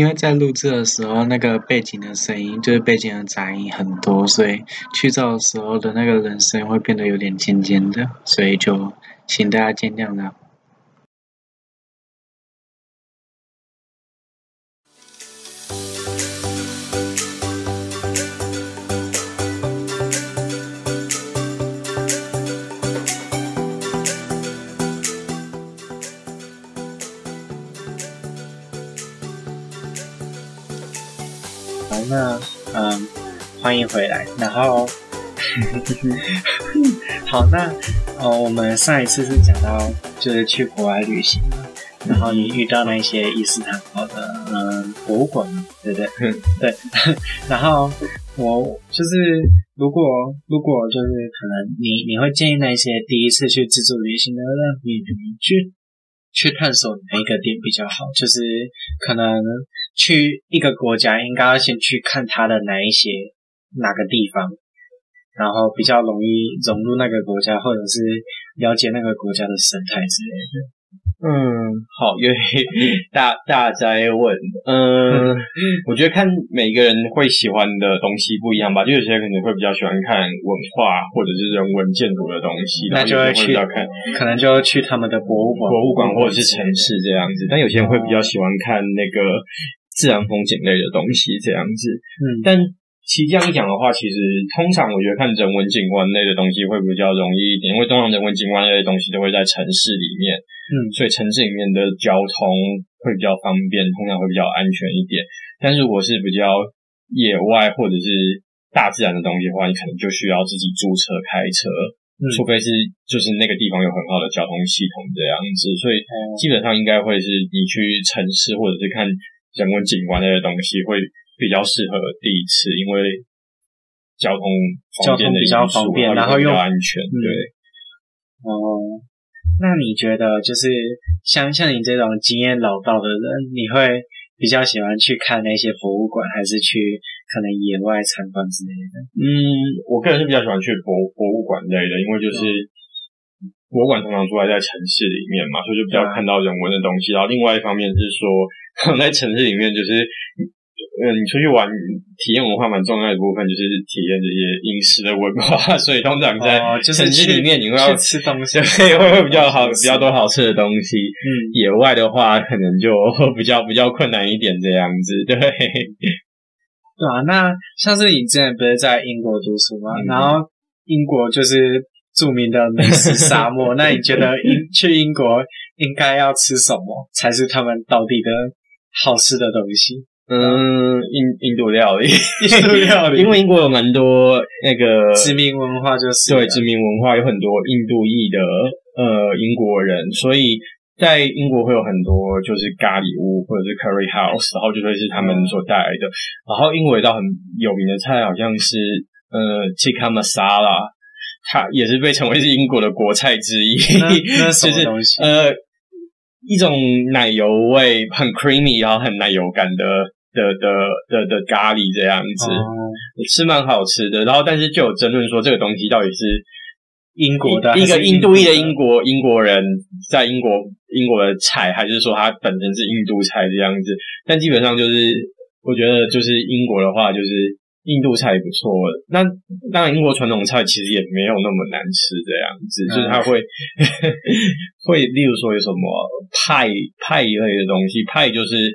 因为在录制的时候，那个背景的声音就是背景的杂音很多，所以去噪的时候的那个人声会变得有点尖尖的，所以就请大家见谅了。那嗯，欢迎回来。然后，好，那哦，我们上一次是讲到就是去国外旅行嘛，然后你遇到那些伊斯坦堡的嗯博物馆嘛，对不对？嗯，对。然后我就是如果如果就是可能你你会建议那些第一次去自助旅行的人，你去去探索哪一个点比较好？就是可能。去一个国家，应该要先去看它的哪一些哪个地方，然后比较容易融入那个国家，或者是了解那个国家的生态之类的。嗯，好，因为大大家问，嗯，我觉得看每个人会喜欢的东西不一样吧，就有些人可能会比较喜欢看文化或者是人文建筑的东西，那就会去看，可能就会去他们的博物馆、博物馆或者是城市这样子。但有些人会比较喜欢看那个自然风景类的东西这样子。嗯，但。其实这样一讲的话，其实通常我觉得看人文景观类的东西会比较容易一点，因为通常人文景观类的东西都会在城市里面，嗯，所以城市里面的交通会比较方便，通常会比较安全一点。但是如果是比较野外或者是大自然的东西的话，你可能就需要自己租车开车，嗯，除非是就是那个地方有很好的交通系统这样子。所以基本上应该会是你去城市或者是看人文景观类的东西会。比较适合第一次，因为交通方便的因素，交通比较方便，然后又安全。对，哦，那你觉得就是像像你这种经验老道的人，你会比较喜欢去看那些博物馆，还是去可能野外参观之类的？嗯，我个人是比较喜欢去博博物馆类的，因为就是博物馆通常出来在城市里面嘛，所以就比较看到人文的东西。然后另外一方面是说，在城市里面就是。嗯，你出去玩，体验文化蛮重要的一部分，就是体验这些饮食的文化。所以通常在城市里面，你会要吃东西，会会比较好，比较多好吃的东西。嗯，野外的话，可能就比较比较困难一点这样子。对，对啊。那像是你之前不是在英国读书吗？嗯、然后英国就是著名的美食沙漠。那你觉得英去英国应该要吃什么才是他们当地的好吃的东西？嗯，印印度料理，印度料理，因为英国有蛮多那个殖民文化，就是对殖民文化有很多印度裔的呃英国人，所以在英国会有很多就是咖喱屋或者是 curry house，然后就会是他们所带来的。然后英国有一道很有名的菜，好像是呃 tikka masala，它也是被称为是英国的国菜之一。就是、呃，一种奶油味很 creamy，然后很奶油感的。的的的的咖喱这样子，是蛮好吃的。然后，但是就有争论说，这个东西到底是英国的一个印度裔的英国英国人在英国英国的菜，还是说它本身是印度菜这样子？但基本上就是，我觉得就是英国的话，就是印度菜也不错。那当然，英国传统菜其实也没有那么难吃这样子，嗯、就是它会 会，例如说有什么派派一类的东西，派就是。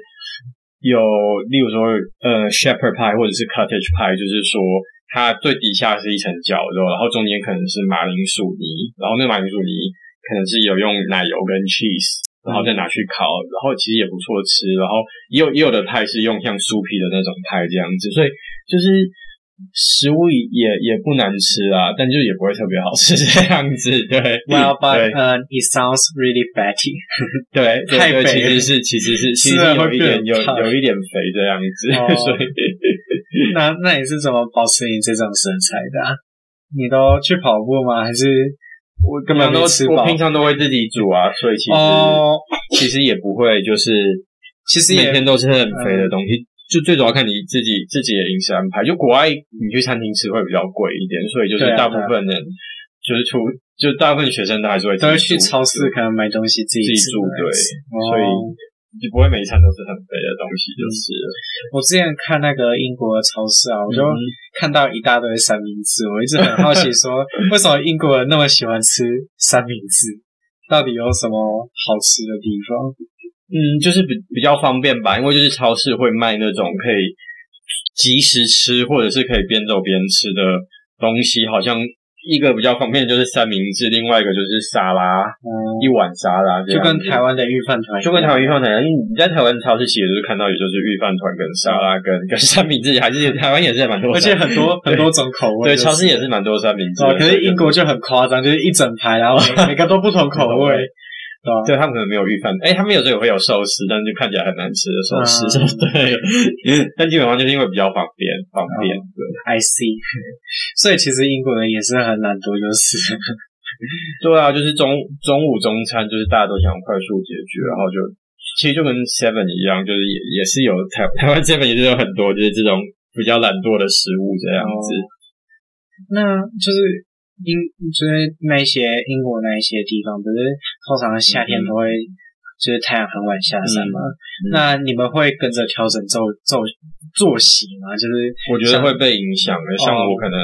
有，例如说，呃，shepherd pie 或者是 cottage pie，就是说，它最底下是一层绞肉，然后中间可能是马铃薯泥，然后那马铃薯泥可能是有用奶油跟 cheese，然后再拿去烤，然后其实也不错吃，然后也有也有的派是用像酥皮的那种派这样子，所以就是。食物也也不难吃啊，但就也不会特别好吃 这样子。对，Well, but uh, it sounds really fatty。对，太肥，其实是其实是其实有一点有有一点肥这样子。所以，那那你是怎么保持你这种身材的？你都去跑步吗？还是我根本都吃饱？我平常都会自己煮啊，所以其实其实也不会就是其实每天都是很肥的东西。就最主要看你自己自己的饮食安排。就国外你去餐厅吃会比较贵一点，所以就是大部分人就是出，就大部分学生都还是会都会去超市可能买东西自己自己煮，对。所以就不会每一餐都是很肥的东西，就是了。我之前看那个英国的超市啊，我就看到一大堆三明治，我一直很好奇说，为什么英国人那么喜欢吃三明治？到底有什么好吃的地方？嗯，就是比比较方便吧，因为就是超市会卖那种可以即时吃，或者是可以边走边吃的东西，好像。一个比较方便的就是三明治，另外一个就是沙拉，嗯、一碗沙拉，就跟台湾的御饭团，就跟台湾御饭团一样。因为你在台湾超市其实就是看到，也就是御饭团跟沙拉跟、嗯、跟三明治，还是台湾也是蛮多，而且很多 很多种口味。对，超市也是蛮多三明治。可是英国就很夸张，就是一整排，然后每 个都不同口味。对，他们可能没有预判，哎，他们有时候也会有寿司，但是就看起来很难吃的寿司。嗯、对，但基本上就是因为比较方便，方便。对，I see。所以其实英国人也是很懒惰，就是。对啊，就是中中午中餐，就是大家都想快速解决，然后就其实就跟 Seven 一样，就是也也是有台台湾 Seven 也是有很多就是这种比较懒惰的食物这样子。哦、那就是。英就是那些英国那一些地方，不是通常夏天都会就是太阳很晚下山嘛？那你们会跟着调整作作作息吗？就是我觉得会被影响的，像我可能。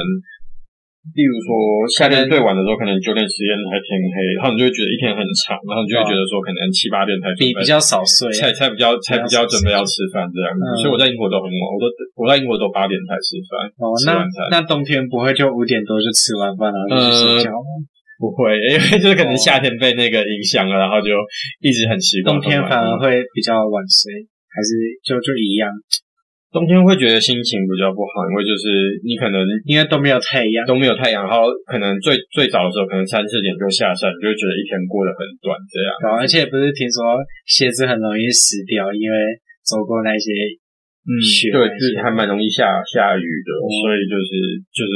例如说，夏天最晚的时候，可能九点十点才天黑，然后你就会觉得一天很长，然后你就会觉得说，可能七八点才比比较少睡，才才比较才比较准备要吃饭这样子。所以我在英国都很晚，我都我在英国都八点才吃饭。哦，那那冬天不会就五点多就吃完饭然后就去睡觉吗？不会，因为就是可能夏天被那个影响了，然后就一直很习惯。冬天反而会比较晚睡，还是就就一样？冬天会觉得心情比较不好，因为就是你可能因为都没有太阳，都没有太阳，然后可能最最早的时候可能三四点就下山，你就会觉得一天过得很短这样。对，而且不是听说鞋子很容易湿掉，因为走过那些雪，嗯，对，是还蛮容易下下雨的，嗯、所以就是就是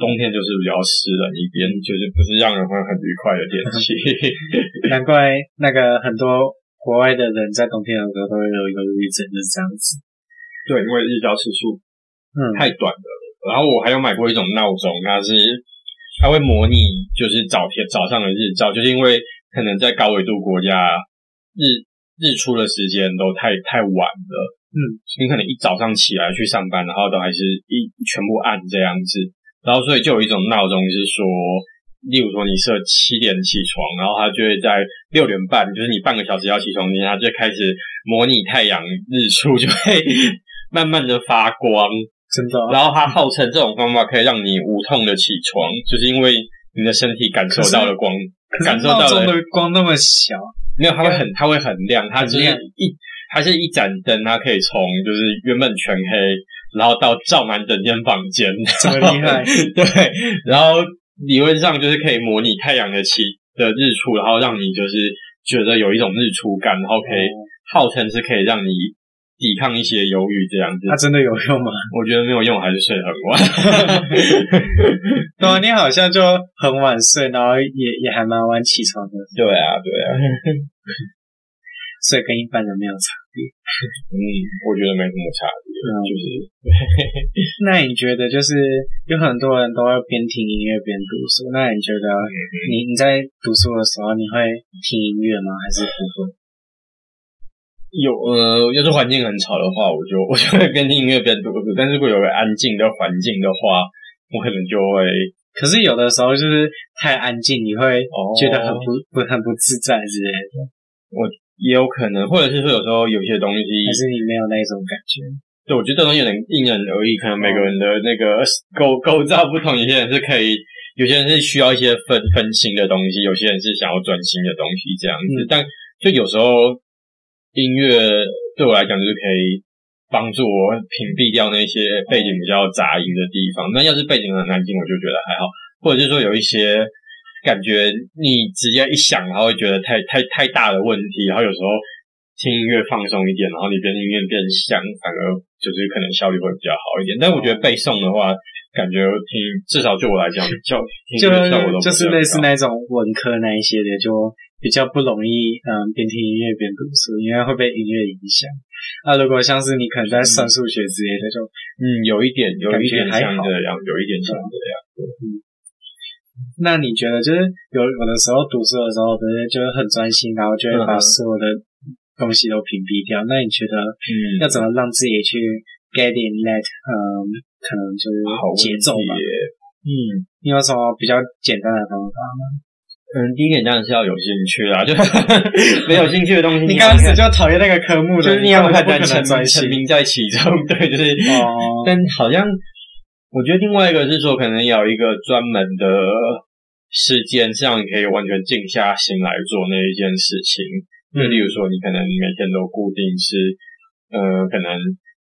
冬天就是比较湿冷一边，就是不是让人会很愉快的天气。难怪那个很多国外的人在冬天的时候都会有一个忧郁症，就是这样子。对，因为日照时数嗯太短了。嗯、然后我还有买过一种闹钟，它是它会模拟就是早天早上的日照，就是因为可能在高纬度国家日日出的时间都太太晚了，嗯，你可能一早上起来去上班，然后都还是一全部暗这样子，然后所以就有一种闹钟是说，例如说你设七点起床，然后它就会在六点半，就是你半个小时要起床之前，它就开始模拟太阳日出，就会。慢慢的发光，真的、啊。然后它号称这种方法可以让你无痛的起床，就是因为你的身体感受到了光，感受到了光那么小，没有，它会很，它会很亮，它只是一，它是一盏灯，它可以从就是原本全黑，然后到照满整间房间，这么厉害。对，然后理论上就是可以模拟太阳的起的日出，然后让你就是觉得有一种日出感，然后可以号称是可以让你。抵抗一些忧郁这样子，它真的有用吗？我觉得没有用，还是睡很晚。对啊，你好像就很晚睡，然后也也还蛮晚起床的。对啊，对啊，所以跟一般人没有差别。嗯，我觉得没什么差别，嗯、就是。那你觉得，就是有很多人都会边听音乐边读书，那你觉得你你在读书的时候，你会听音乐吗？还是不会？有呃，要是环境很吵的话，我就我就会边听音乐边读书。但是如果有个安静的环境的话，我可能就会。可是有的时候就是太安静，你会觉得很不不很不自在之类的。我也有可能，或者是说有时候有些东西，还是你没有那种感觉。对，我觉得这东西有点因人而异，可能每个人的那个 构构造不同。有些人是可以，有些人是需要一些分分心的东西，有些人是想要专心的东西这样子。嗯、但就有时候。音乐对我来讲就是可以帮助我屏蔽掉那些背景比较杂音的地方。那要是背景很安静，我就觉得还好。或者是说有一些感觉你直接一想，然后会觉得太太太大的问题。然后有时候听音乐放松一点，然后你边听音乐边想，反而就是可能效率会比较好一点。但我觉得背诵的话，感觉听至少对我来讲，效听的效果都就是类似那种文科那一些的就。比较不容易，嗯，边听音乐边读书，因为会被音乐影响。那如果像是你可能在算数学之类的，就嗯，有一点，有一点像这样，有一点像这样。嗯，那你觉得就是有有的时候读书的时候，不是就是很专心，然后就会把所有的东东西都屏蔽掉。那你觉得，嗯，要怎么让自己去 get in that，嗯，可能就是节奏吧？嗯，你有什么比较简单的方法吗？嗯，第一点当然是要有兴趣啦，就 没有兴趣的东西，你刚开始就讨厌那个科目的，就是你要很难沉沉迷在其中，对，就是，哦，但好像我觉得另外一个是说，可能有一个专门的时间，这样你可以完全静下心来做那一件事情。就例如说，你可能每天都固定是，呃，可能。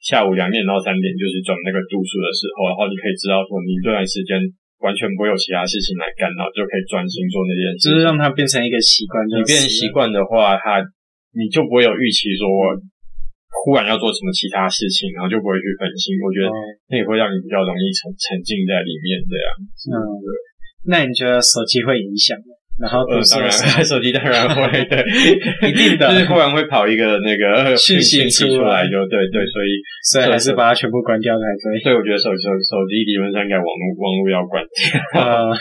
下午两点到三点就是转那个读书的时候，然后你可以知道说，你这段时间完全不会有其他事情来干扰，就可以专心做那件事。就是让它变成一个习惯。你变成习惯的话，它你就不会有预期说，忽然要做什么其他事情，然后就不会去分心。我觉得那也会让你比较容易沉沉浸在里面这样。嗯，对。那你觉得手机会影响吗？然后呃，当然，手机当然会，对，一定的，就是忽然会跑一个那个讯息出来，就对对，所以所以还是把它全部关掉才可以。所以我觉得手手手机理论上应该网络网络要关掉啊，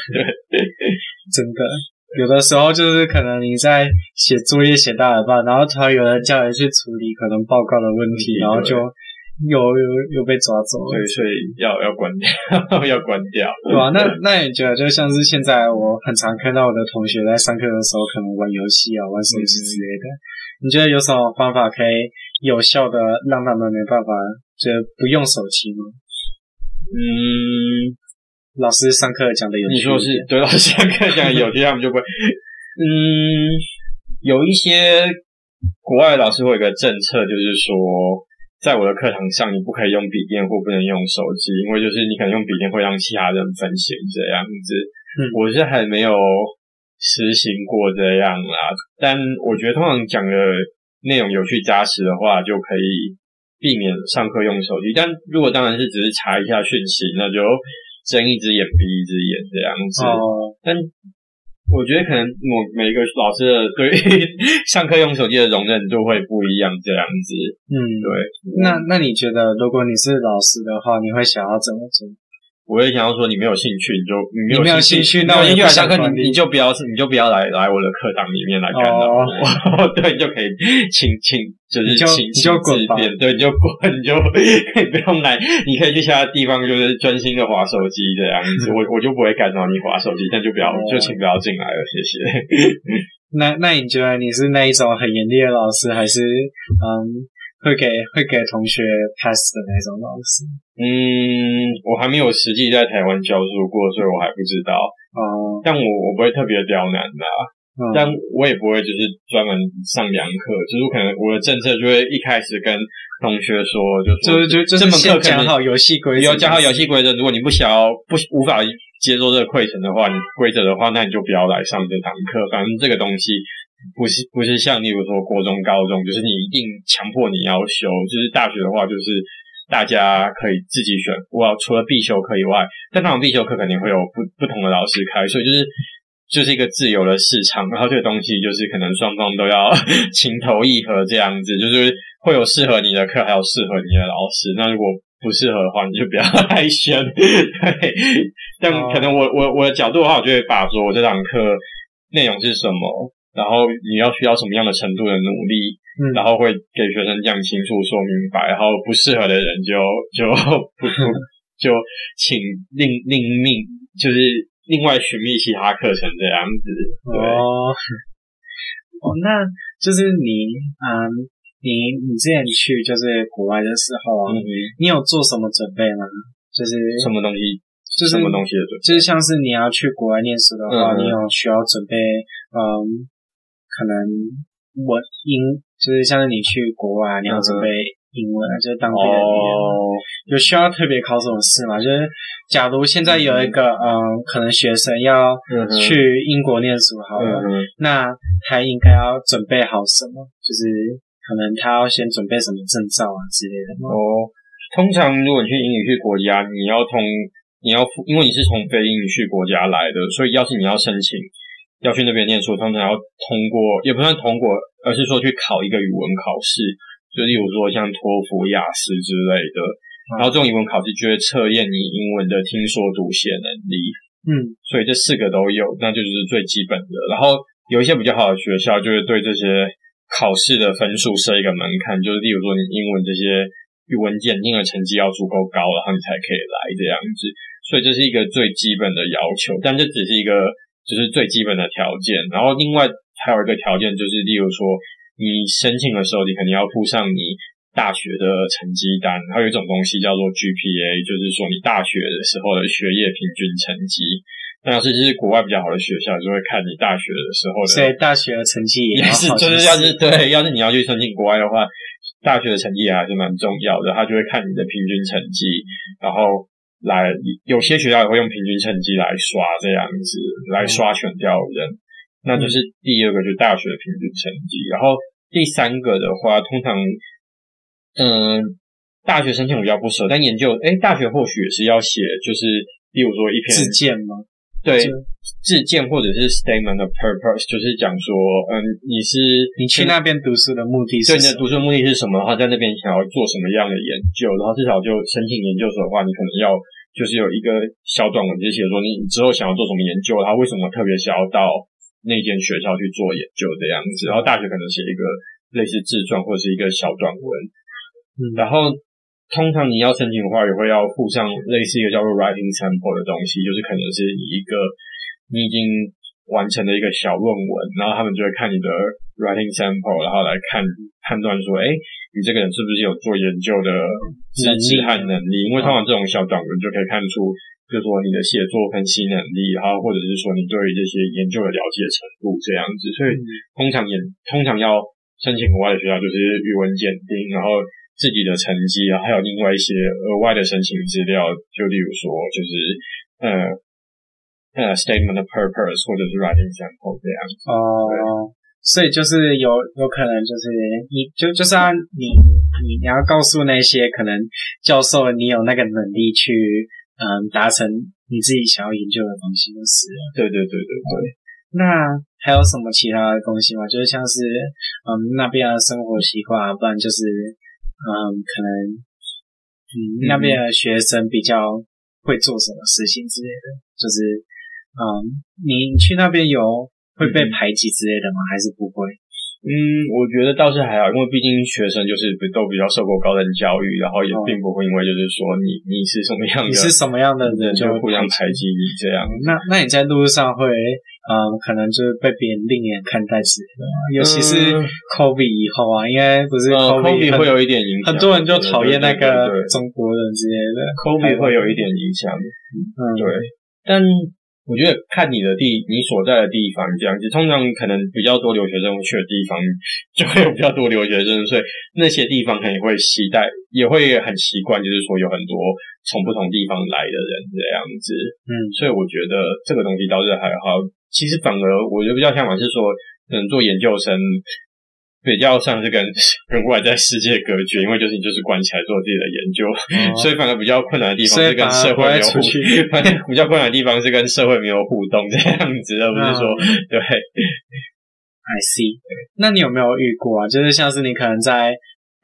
对，真的，有的时候就是可能你在写作业写到一半，然后突然有人叫你去处理可能报告的问题，然后就。有有有被抓走了，对，所以要要关掉，要关掉。对啊，那那你觉得就像是现在我很常看到我的同学在上课的时候，可能玩游戏啊、玩手机之类的。你觉得有什么方法可以有效的让他们没办法就不用手机吗？嗯，老师上课讲的有趣，你说是对，老师上课讲的有趣，他们就不会。嗯，有一些国外的老师会有一个政策，就是说。在我的课堂上，你不可以用笔电或不能用手机，因为就是你可能用笔电会让其他人分心这样子。嗯，我是还没有实行过这样啦，但我觉得通常讲的内容有趣扎实的话，就可以避免上课用手机。但如果当然是只是查一下讯息，那就睁一只眼闭一只眼这样子。哦，但。我觉得可能我每一个老师的对上课用手机的容忍度会不一样，这样子。嗯，对。那那你觉得，如果你是老师的话，你会想要怎么做？我也想要说，你没有兴趣，你就你没有兴趣，那我就下课，你你就不要你就不要来来我的课堂里面来干扰我。哦、对，你就可以请请就是请你就滚吧，对，你就滚，你就 可以不用来，你可以去其他地方，就是专心的划手机这样子。我 我就不会干扰你划手机，但就不要、哦、就请不要进来了，谢谢。那那你觉得你是那一种很严厉的老师，还是嗯？会给会给同学 pass 的那种老师？嗯，我还没有实际在台湾教书过，所以我还不知道。哦、嗯，但我我不会特别刁难的、啊，嗯、但我也不会就是专门上两课，就是可能我的政策就会一开始跟同学说，就说就就这门课讲好游戏规则，有讲好游戏规则。如果你不想要不无法接受这个课程的话，你规则的话，那你就不要来上这堂课。反正这个东西。不是不是像例如说国中、高中，就是你一定强迫你要修。就是大学的话，就是大家可以自己选。我除了必修课以外，但那种必修课肯定会有不不同的老师开，所以就是就是一个自由的市场。然后这个东西就是可能双方都要 情投意合这样子，就是会有适合你的课，还有适合你的老师。那如果不适合的话，你就不要 来选。对，但可能我我我的角度的话，我就会把说我这堂课内容是什么。然后你要需要什么样的程度的努力，嗯，然后会给学生讲清楚、说明白，然后不适合的人就 就不不就请另另命，就是另外寻觅其他课程这样子。对哦，哦，那就是你，嗯，你你之前去就是国外的时候，嗯，你有做什么准备吗？就是什么东西？就是什么东西的准备？就是像是你要去国外念书的话，嗯，你有需要准备，嗯。可能我英就是像是你去国外，你要准备英文，嗯、就是当地的语言，哦、有需要特别考什么试吗？就是假如现在有一个嗯，嗯，可能学生要去英国念书好了，嗯、那他应该要准备好什么？就是可能他要先准备什么证照啊之类的吗？哦，通常如果你去英语系国家，你要通，你要因为你是从非英语系国家来的，所以要是你要申请。要去那边念书，通常要通过，也不算通过，而是说去考一个语文考试，就例如说像托福、雅思之类的。然后这种语文考试就会测验你英文的听说读写能力。嗯，所以这四个都有，那就是最基本的。然后有一些比较好的学校，就是对这些考试的分数设一个门槛，就是例如说你英文这些语文检定的成绩要足够高，然后你才可以来这样子。所以这是一个最基本的要求，但这只是一个就是最基本的条件。然后另外还有一个条件就是，例如说你申请的时候，你肯定要附上你大学的成绩单，还有一种东西叫做 GPA，就是说你大学的时候的学业平均成绩。那要是就是国外比较好的学校，就会看你大学的时候的，所以大学的成绩也是，就是要是对，要是你要去申请国外的话，大学的成绩也还是蛮重要的。他就会看你的平均成绩，然后来有些学校也会用平均成绩来刷这样子来刷选调人。那就是第二个，就大学的平均成绩。然后第三个的话，通常嗯，大学申请比较不熟，但研究哎，大学或许也是要写，就是例如说一篇自荐吗？对，自荐或者是 statement of purpose，就是讲说，嗯，你是你去那边读书的目的，对，你的读书目的是什么？然后在那边想要做什么样的研究？然后至少就申请研究所的话，你可能要就是有一个小短文，就是写说你之后想要做什么研究，他为什么特别想要到那间学校去做研究这样子。然后大学可能写一个类似自传或者是一个小短文，嗯，然后。通常你要申请的话，也会要附上类似一个叫做 writing sample 的东西，就是可能是你一个你已经完成的一个小论文，然后他们就会看你的 writing sample，然后来看判断说，哎，你这个人是不是有做研究的资质和能力？因为通常这种小短文就可以看出，就是说你的写作分析能力，然后或者是说你对于这些研究的了解程度这样子。所以通常也通常要申请国外的学校，就是语文检定，然后。自己的成绩然后，还有另外一些额外的申请资料，就例如说，就是呃呃，statement of purpose 或者是 writing sample 这样子。哦，所以就是有有可能就是你就就是按你你你要告诉那些可能教授你有那个能力去嗯达成你自己想要研究的东西就是。对对对对对。那还有什么其他的东西吗？就是像是嗯那边的生活习惯，不然就是。嗯，可能嗯那边的学生比较会做什么事情之类的，就是嗯，你去那边有会被排挤之类的吗？还是不会？嗯，我觉得倒是还好，因为毕竟学生就是都比较受过高等教育，然后也并不会因为就是说你你是什么样的，你是什么样的人就会互相排挤你这样。那那你在路上会嗯，可能就是被别人另眼看待之类的，尤其是 COVID 以后啊，应该不是 COVID 会有一点影响，很多人就讨厌那个中国人之类的，COVID 会有一点影响。嗯，对，但。我觉得看你的地，你所在的地方这样子，通常可能比较多留学生去的地方，就会有比较多留学生，所以那些地方可能会期待，也会很习惯，就是说有很多从不同地方来的人这样子。嗯，所以我觉得这个东西倒是还好。其实反而我觉得比较向往是说，能，做研究生。比较像是跟跟外在世界隔绝，因为就是你就是关起来做自己的研究，嗯、所以反而比较困难的地方是跟社会没有互动。比较困难的地方是跟社会没有互动这样子，而不是说、嗯、对。I see。那你有没有遇过啊？就是像是你可能在。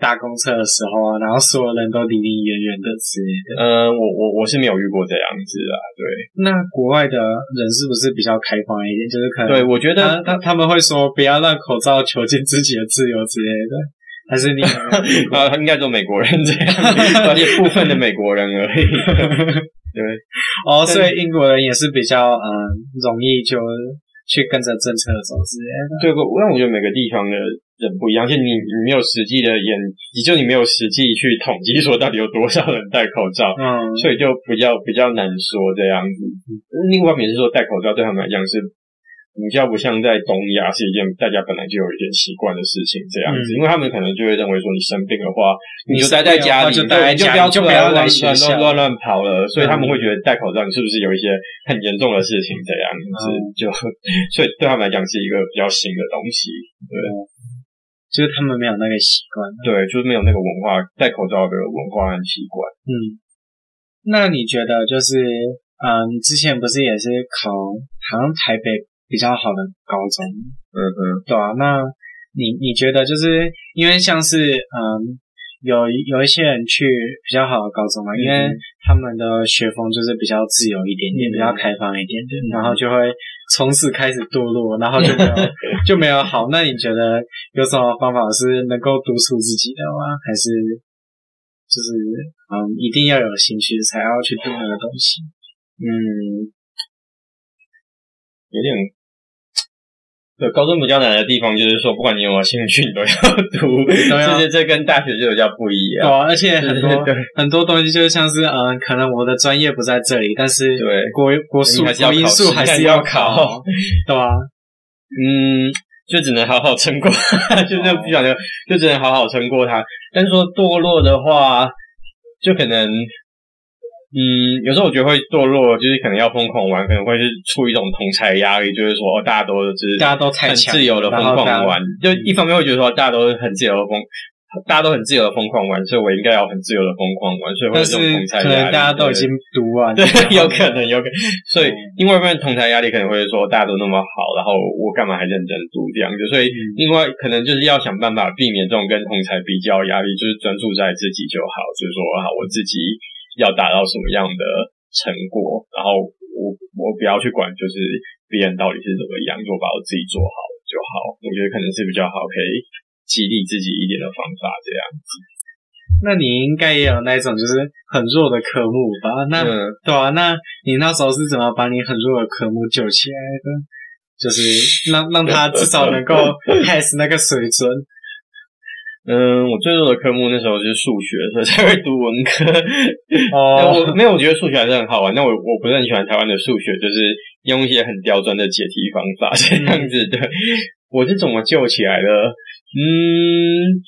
搭公车的时候啊，然后所有人都离你远远的之类的。嗯，我我我是没有遇过这样子啊。对，那国外的人是不是比较开放一点？就是可能对，我觉得他他们会说不要让口罩囚禁自己的自由之类的。还是你 啊？应该说美国人这样，而且部分的美国人而已。对，哦，所以英国人也是比较嗯容易就去跟着政策走之类的。对，因为我觉得每个地方的。人不一样，而且你你没有实际的研，你就你没有实际去统计说到底有多少人戴口罩，嗯，所以就比较比较难说这样子。另外一方面是说戴口罩对他们来讲是比较不像在东亚是一件大家本来就有一点习惯的事情这样子，嗯、因为他们可能就会认为说你生病的话，你就待在家里，就待在家里，就不要出来乱乱乱跑了，所以他们会觉得戴口罩你是不是有一些很严重的事情这样子，嗯、就所以对他们来讲是一个比较新的东西，对。就是他们没有那个习惯，对，就是没有那个文化，戴口罩的文化和习惯。嗯，那你觉得就是，嗯，你之前不是也是考好像台北比较好的高中？嗯嗯，对啊。那你你觉得就是因为像是，嗯，有有一些人去比较好的高中嘛，嗯、因为他们的学风就是比较自由一点点，嗯、比较开放一点点，嗯、然后就会从此开始堕落，然后就没有 就没有好。那你觉得有什么方法是能够督促自己的吗？还是就是嗯，一定要有兴趣才要去读那个东西？嗯，有点。对，高中比较难的地方就是说，不管你有没有兴趣，你都要读。这这跟大学就比较不一样。对啊，而且很多很多东西就是像是，嗯，可能我的专业不在这里，但是对国国术国英数还是要考，对吧？嗯，就只能好好撑过，就那不想就，就只能好好撑过它。但是说堕落的话，就可能。嗯，有时候我觉得会堕落，就是可能要疯狂玩，可能会是出一种同侪压力，就是说哦，大家都是大家都很自由的疯狂玩，就一方面会觉得说大家都很自由的疯，大家都很自由的疯狂玩，所以我应该要很自由的疯狂玩，所以会有这种压力。可能大家都已经读完，对，有可能，有可能。所以另外一方面同侪压力可能会说大家都那么好，然后我干嘛还认真读这样子？所以另外可能就是要想办法避免这种跟同侪比较压力，就是专注在自己就好，就是说啊我自己。要达到什么样的成果，然后我我不要去管，就是别人到底是怎么样，就把我自己做好就好。我觉得可能是比较好，可以激励自己一点的方法，这样子。那你应该也有那种就是很弱的科目吧？那、嗯、对啊，那你那时候是怎么把你很弱的科目救起来的？就是让让他至少能够 pass 那个水准。嗯，我最弱的科目那时候就是数学，所以 才会读文科。哦，我没有，我觉得数学还是很好玩。那我我不是很喜欢台湾的数学，就是用一些很刁钻的解题方法这样子。的，我是怎么救起来的？嗯，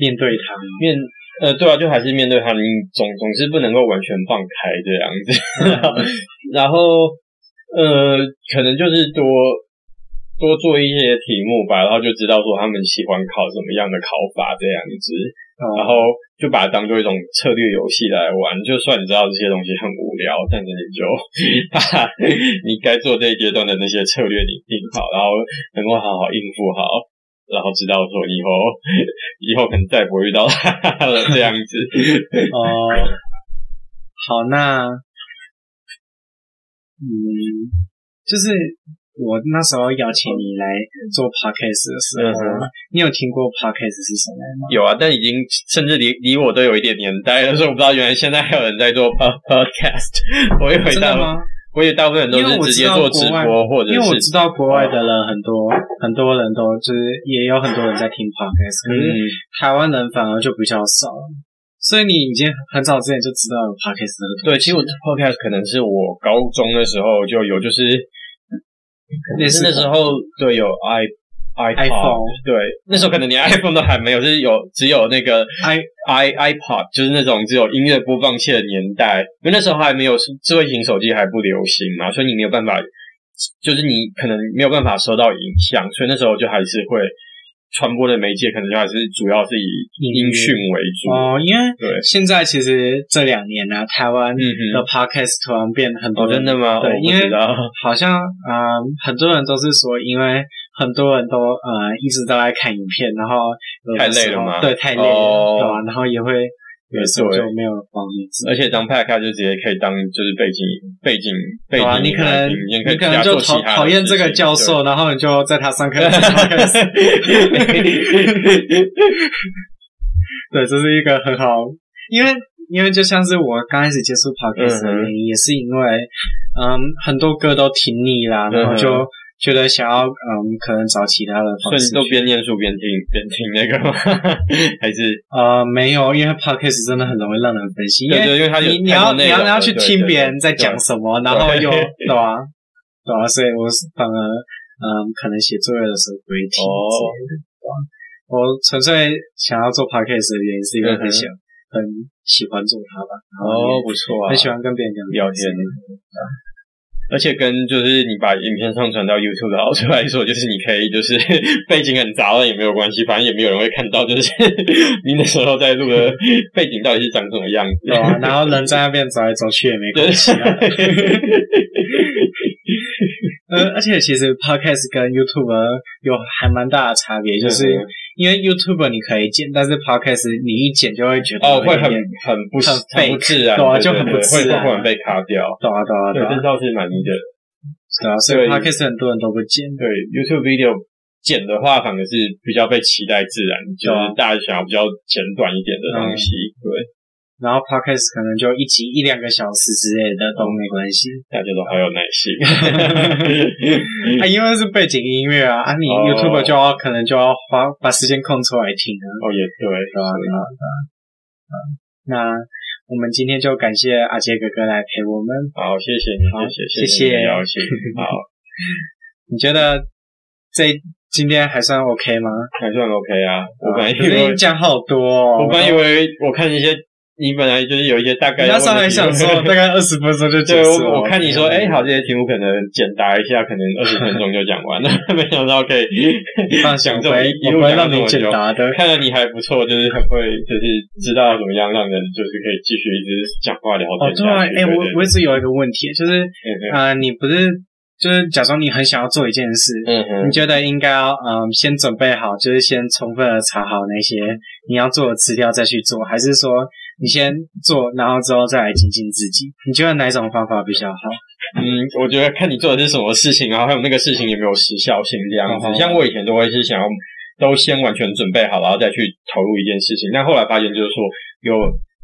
面对他，面呃，对啊，就还是面对他，你总总是不能够完全放开这样子。然后呃，可能就是多。多做一些题目吧，然后就知道说他们喜欢考什么样的考法这样子，嗯、然后就把它当做一种策略游戏来玩。就算你知道这些东西很无聊，但是你就 把你该做这一阶段的那些策略你定好，然后能够好好应付好，然后知道说以后 以后可能再也不会遇到他了这样子。哦、嗯，好，那嗯，就是。我那时候邀请你来做 podcast 的时候，嗯、你有听过 podcast 是什么吗？有啊，但已经甚至离离我都有一点年代了，所以我不知道原来现在还有人在做 podcast。我以为大，我以为大部分人都是直接做直播，或者是因为我知道国外的人很多，很多人都就是也有很多人在听 podcast，可是台湾人反而就比较少。所以你已经很早之前就知道有 podcast 的。对，其实我 podcast 可能是我高中的时候就有，就是。也是那时候对有 i iPhone 对，那时候可能连 iPhone 都还没有，就是有只有那个 i i iPod，就是那种只有音乐播放器的年代，因为那时候还没有智慧型手机还不流行嘛，所以你没有办法，就是你可能没有办法收到影像，所以那时候就还是会。传播的媒介可能就还是主要是以音讯为主哦，因为对现在其实这两年呢、啊，台湾的 podcast 突然变很多、哦，真的吗？对，因为好像啊、呃，很多人都是说，因为很多人都呃一直都在看影片，然后太累了嘛？对，太累了，哦、对吧？然后也会。有时候就没有帮而且当 podcast 就直接可以当就是背景背景背景，你可能你可能就讨讨厌这个教授，然后你就在他上课。对，这是一个很好，因为因为就像是我刚开始接触 podcast 的原因，也是因为嗯很多歌都听腻啦，然后就。觉得想要嗯，可能找其他的方式，所以都边念书边听边听那个吗？还是呃没有，因为 podcast 真的很容易让人分心，因为因为他你你要你要你要去听别人在讲什么，然后又 对吧？对吧？所以我是反而嗯，可能写作业的时候不会听之类的，对吧？我纯粹想要做 podcast 的原因是因为很想很喜欢做它吧。哦，不错啊，很喜欢跟别人聊天。而且跟就是你把影片上传到 YouTube 的好处来说，就是你可以就是 背景很杂乱也没有关系，反正也没有人会看到，就是 你那时候在录的背景到底是长什么样子。对啊，然后人在那边走来走去也没关系啊。呃，而且其实 Podcast 跟 YouTube 有还蛮大的差别，就是因为 YouTube 你可以剪，但是 Podcast 你一剪就会觉得哦，会很很不很不自然，对啊，就很不自然，会很被卡掉。对啊，对啊，对，这倒是蛮的。对啊，所以 Podcast 很多人都不剪。对 YouTube video 剪的话，反而是比较被期待自然，就是大家想要比较简短一点的东西。对。然后 podcast 可能就一集一两个小时之类的都没关系，大家都好有耐心。啊，因为是背景音乐啊，啊，你 YouTube 就要、oh. 可能就要花把时间空出来听啊。哦，也对，对啊，对啊，啊，那我们今天就感谢阿杰哥哥来陪我们。好，谢谢你，好谢谢，谢谢，邀请。好，你觉得这今天还算 OK 吗？还算 OK 啊。我本来以为讲好多、哦，我本来以为我看一些。你本来就是有一些大概，那上来想说 大概二十分钟就结束。我我看你说，哎，好，这些题目可能简答一下，可能二十分钟就讲完了。没想到可以放想这么一路讲这么久，看来你还不错，就是很会，就是知道怎么样让人就是可以继续一直讲话聊天。哦，对啊，哎，我我一直有一个问题，就是啊，你不是就是假装你很想要做一件事，嗯嗯，你觉得应该要嗯先准备好，就是先充分的查好那些你要做的资料再去做，还是说？你先做，然后之后再来精进自己。你觉得哪种方法比较好？嗯，我觉得看你做的是什么事情，然后还有那个事情有没有时效性这样子。嗯、像我以前都会是想要都先完全准备好，然后再去投入一件事情。但后来发现就是说有。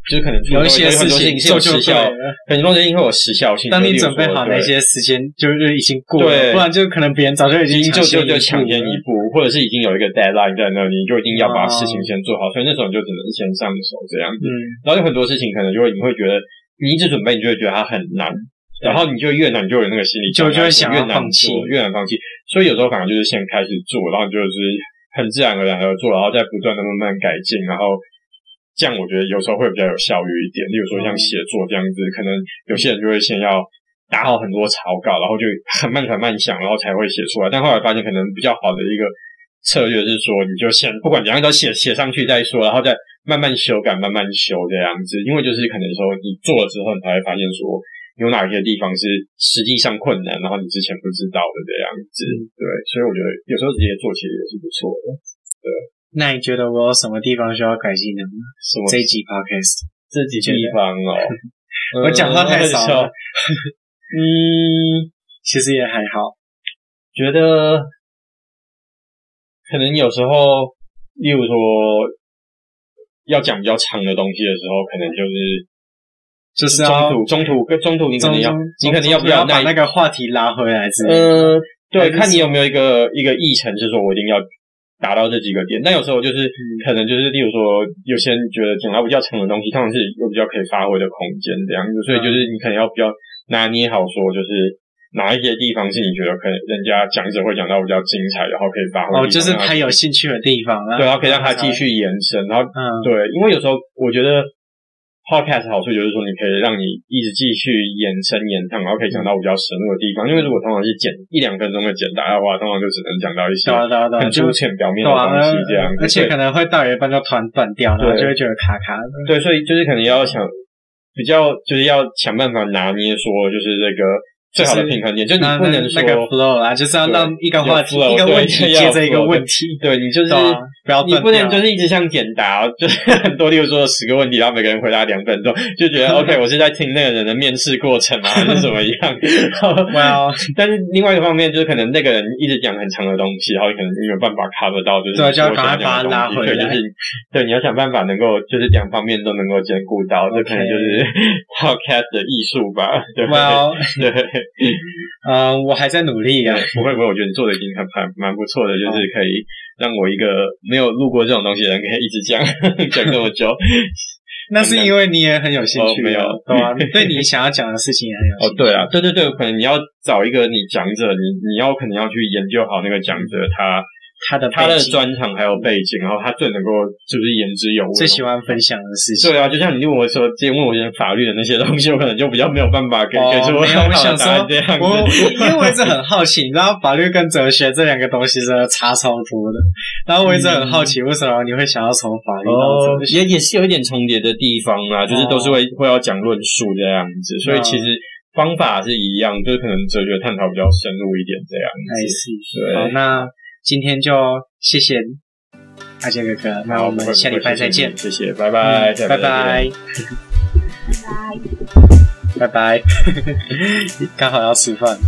就是可能有一些事情做时效，很多事情会有时效性。当你准备好那些时间，就是已经过了，不然就可能别人早就已经就就就抢先一步，或者是已经有一个 deadline 在那里，你就一定要把事情先做好。所以那种就只能先上手这样子。然后有很多事情可能就会你会觉得你一直准备，你就会觉得它很难，然后你就越难就有那个心理就就会想要放弃，越难放弃。所以有时候反而就是先开始做，然后就是很自然而然的做，然后再不断的慢慢改进，然后。这样我觉得有时候会比较有效率一点。例如说像写作这样子，可能有些人就会先要打好很多草稿，然后就很 慢很慢想，然后才会写出来。但后来发现，可能比较好的一个策略是说，你就先不管怎样都写写上去再说，然后再慢慢修改，慢慢修这样子。因为就是可能说你做了之后，你才会发现说有哪些地方是实际上困难，然后你之前不知道的这样子。对，所以我觉得有时候直接做其实也是不错的。对。那你觉得我有什么地方需要改进的吗？什么？这一集 podcast 这几地方哦，我讲话太少了。嗯，其实也还好。觉得可能有时候，例如说要讲比较长的东西的时候，可能就是就是中途中途跟中途你可能要你可能要不要把那个话题拉回来？嗯，对，看你有没有一个一个议程，就是说我一定要。达到这几个点，但有时候就是可能就是，例如说，有些人觉得讲到比较长的东西，通常是有比较可以发挥的空间这样子，所以就是你可能要比较拿捏好，说就是哪一些地方是你觉得可能人家讲者会讲到比较精彩，然后可以发挥哦，就是他有兴趣的地方，对，然后可以让他继续延伸，然后嗯，对，因为有时候我觉得。Podcast 好处就是说，你可以让你一直继续延伸延长，然后可以讲到比较深入的地方。因为如果通常是简一两分钟的简答的话，通常就只能讲到一些很粗浅表面的东西这样子，而且可能会到一半就突然断掉，然后就会觉得卡卡的。对，所以就是可能要想比较，就是要想办法拿捏说，就是这个。最好的平衡点，就你不能说那个 flow 啊，就是要让一个话题、一个问题接着一个问题。对，你就是不要，你不能就是一直像简答，就是很多，例如说十个问题，然后每个人回答两分钟，就觉得 OK，我是在听那个人的面试过程啊，还是怎么样？Well，但是另外一个方面就是可能那个人一直讲很长的东西，然后可能没有办法 cover 到，就是对，就要赶快把他拉回来。就是对，你要想办法能够就是两方面都能够兼顾到，这可能就是 podcast 的艺术吧。对，Well，对。嗯，我还在努力啊。不会不会，我觉得你做的已经很蛮蛮不错的，就是可以让我一个没有录过这种东西的人，可以一直讲 讲这么久。那是因为你也很有兴趣，没有对吧？对你想要讲的事情也很有兴趣。哦，对啊，对对对，可能你要找一个你讲者，你你要可能要去研究好那个讲者他。他的他的专长还有背景，然后他最能够就是言之有物，最喜欢分享的事情。对啊，就像你问我说，今天问我一些法律的那些东西，我可能就比较没有办法给给出我想说这样子。我因为我一直很好奇，你知道法律跟哲学这两个东西真的差超多的。然后我一直很好奇，为什么你会想要从法律到哲学？也也是有一点重叠的地方啊，就是都是会会要讲论述这样子，所以其实方法是一样，就是可能哲学探讨比较深入一点这样子。对，好，那。今天就谢谢。阿杰哥哥，那我们下礼拜再见，谢谢，拜拜，嗯、拜拜，拜拜，拜拜，刚好要吃饭。